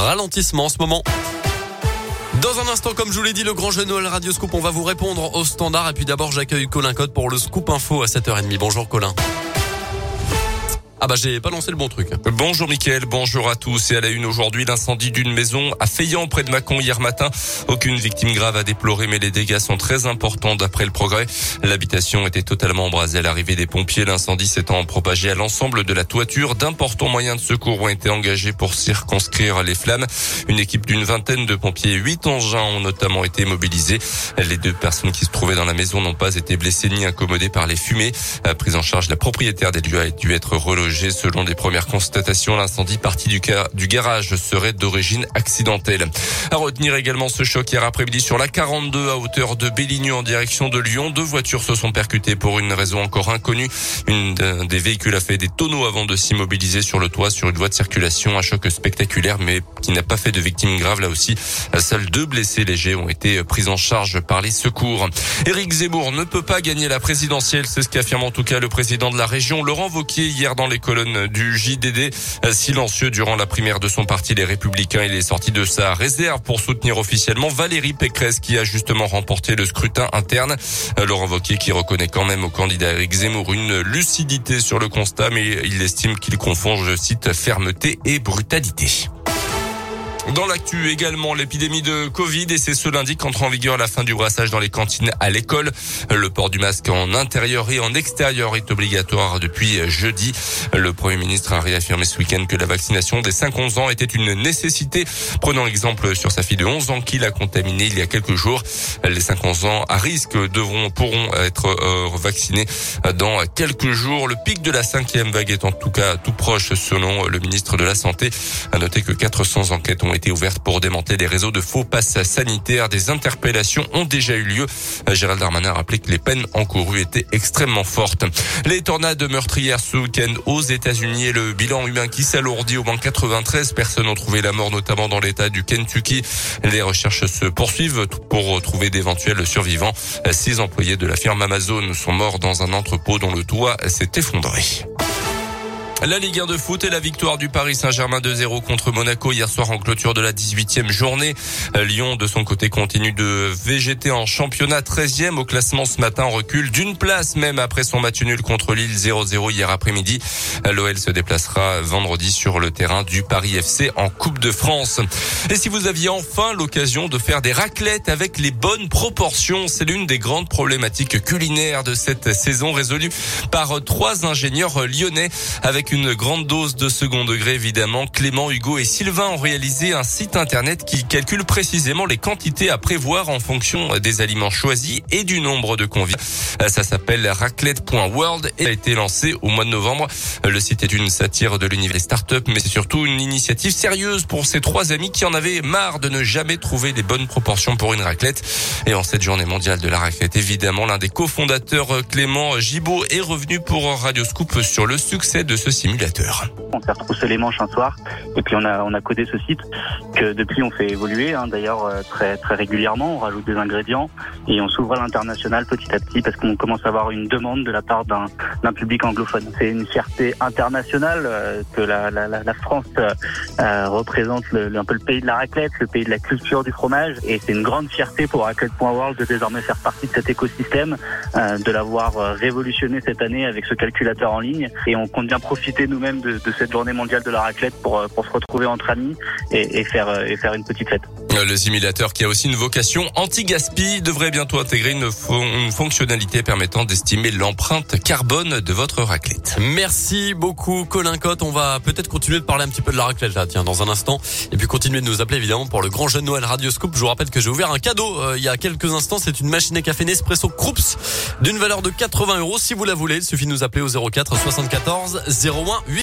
ralentissement en ce moment. Dans un instant, comme je vous l'ai dit, le grand jeu Noël Radio Scoop, on va vous répondre au standard. Et puis d'abord, j'accueille Colin Code pour le Scoop Info à 7h30. Bonjour Colin. Ah bah j'ai pas lancé le bon truc. Bonjour Mickaël, bonjour à tous. Et à la une aujourd'hui, l'incendie d'une maison à Feillan près de Mâcon hier matin. Aucune victime grave à déplorer, mais les dégâts sont très importants d'après le progrès. L'habitation était totalement embrasée à l'arrivée des pompiers. L'incendie s'étant propagé à l'ensemble de la toiture. D'importants moyens de secours ont été engagés pour circonscrire les flammes. Une équipe d'une vingtaine de pompiers et huit engins ont notamment été mobilisés. Les deux personnes qui se trouvaient dans la maison n'ont pas été blessées ni incommodées par les fumées. Prise en charge, la propriétaire des lieux a dû être relogée Selon les premières constatations, l'incendie parti du, du garage serait d'origine accidentelle. À retenir également ce choc hier après-midi sur la 42 à hauteur de Bélignon en direction de Lyon. Deux voitures se sont percutées pour une raison encore inconnue. Une des véhicules a fait des tonneaux avant de s'immobiliser sur le toit sur une voie de circulation. Un choc spectaculaire mais qui n'a pas fait de victimes graves là aussi. Seuls deux blessés légers ont été pris en charge par les secours. Éric Zemmour ne peut pas gagner la présidentielle. C'est ce qu'affirme en tout cas le président de la région, Laurent Vauquier, hier dans les colonne du JDD. Silencieux durant la primaire de son parti, les Républicains, il est sorti de sa réserve pour soutenir officiellement Valérie Pécresse qui a justement remporté le scrutin interne. Laurent Wauquiez qui reconnaît quand même au candidat Eric Zemmour une lucidité sur le constat, mais il estime qu'il confond, je cite, fermeté et brutalité. Dans l'actu également, l'épidémie de Covid et c'est ce lundi qu'entre en vigueur la fin du brassage dans les cantines à l'école. Le port du masque en intérieur et en extérieur est obligatoire depuis jeudi. Le Premier ministre a réaffirmé ce week-end que la vaccination des 5-11 ans était une nécessité. Prenons l'exemple sur sa fille de 11 ans qui l'a contaminée il y a quelques jours. Les 5-11 ans à risque devront, pourront être euh, vaccinés dans quelques jours. Le pic de la cinquième vague est en tout cas tout proche selon le ministre de la Santé. À noter que 400 enquêtes ont été été ouverte pour démanteler des réseaux de faux passes sanitaires. Des interpellations ont déjà eu lieu. Gérald Darmanin a rappelé que les peines encourues étaient extrêmement fortes. Les tornades meurtrières ce week-end aux États-Unis et le bilan humain qui s'alourdit. Au moins 93 personnes ont trouvé la mort, notamment dans l'État du Kentucky. Les recherches se poursuivent pour trouver d'éventuels survivants. Six employés de la firme Amazon sont morts dans un entrepôt dont le toit s'est effondré. La Ligue 1 de foot et la victoire du Paris Saint-Germain 2-0 contre Monaco hier soir en clôture de la 18e journée. Lyon, de son côté, continue de végéter en championnat 13e au classement ce matin en recul d'une place même après son match nul contre Lille 0-0 hier après-midi. L'OL se déplacera vendredi sur le terrain du Paris FC en Coupe de France. Et si vous aviez enfin l'occasion de faire des raclettes avec les bonnes proportions, c'est l'une des grandes problématiques culinaires de cette saison résolue par trois ingénieurs lyonnais avec une grande dose de second degré évidemment. Clément, Hugo et Sylvain ont réalisé un site internet qui calcule précisément les quantités à prévoir en fonction des aliments choisis et du nombre de convives. Ça s'appelle raclette.world et a été lancé au mois de novembre. Le site est une satire de l'univers des startups, mais c'est surtout une initiative sérieuse pour ces trois amis qui en avaient marre de ne jamais trouver les bonnes proportions pour une raclette. Et en cette journée mondiale de la raclette, évidemment, l'un des cofondateurs, Clément Gibaud, est revenu pour Radio Scoop sur le succès de ce On s'est retroussé les manches un soir et puis on a codé ce site que depuis on fait évoluer hein, d'ailleurs euh, très très régulièrement. On rajoute des ingrédients et on s'ouvre à l'international petit à petit parce qu'on commence à avoir une demande de la part d'un public anglophone. C'est une fierté internationale euh, que la, France euh, représente un peu le pays de la raclette, le pays de la culture du fromage et c'est une grande fierté pour raclette.world de désormais faire partie de cet écosystème, de l'avoir révolutionné cette année avec ce calculateur en ligne et on compte bien profiter nous-mêmes de, cette journée mondiale de la raclette pour, euh, pour se retrouver entre amis et, faire, euh, et faire une petite fête. Euh, le simulateur qui a aussi une vocation anti-gaspi devrait bientôt intégrer une, fonctionnalité permettant d'estimer l'empreinte carbone de votre raclette. Merci beaucoup Colin Cotte. On va peut-être continuer de parler un petit peu de la raclette là, tiens, dans un instant. Et puis continuer de nous appeler évidemment pour le grand jeune Noël Radio Scoop. Je vous rappelle que j'ai ouvert un cadeau il y a quelques instants. C'est une machine à café Nespresso Krups d'une valeur de 80 euros. Si vous la voulez, il suffit de nous appeler au 04 74 01 8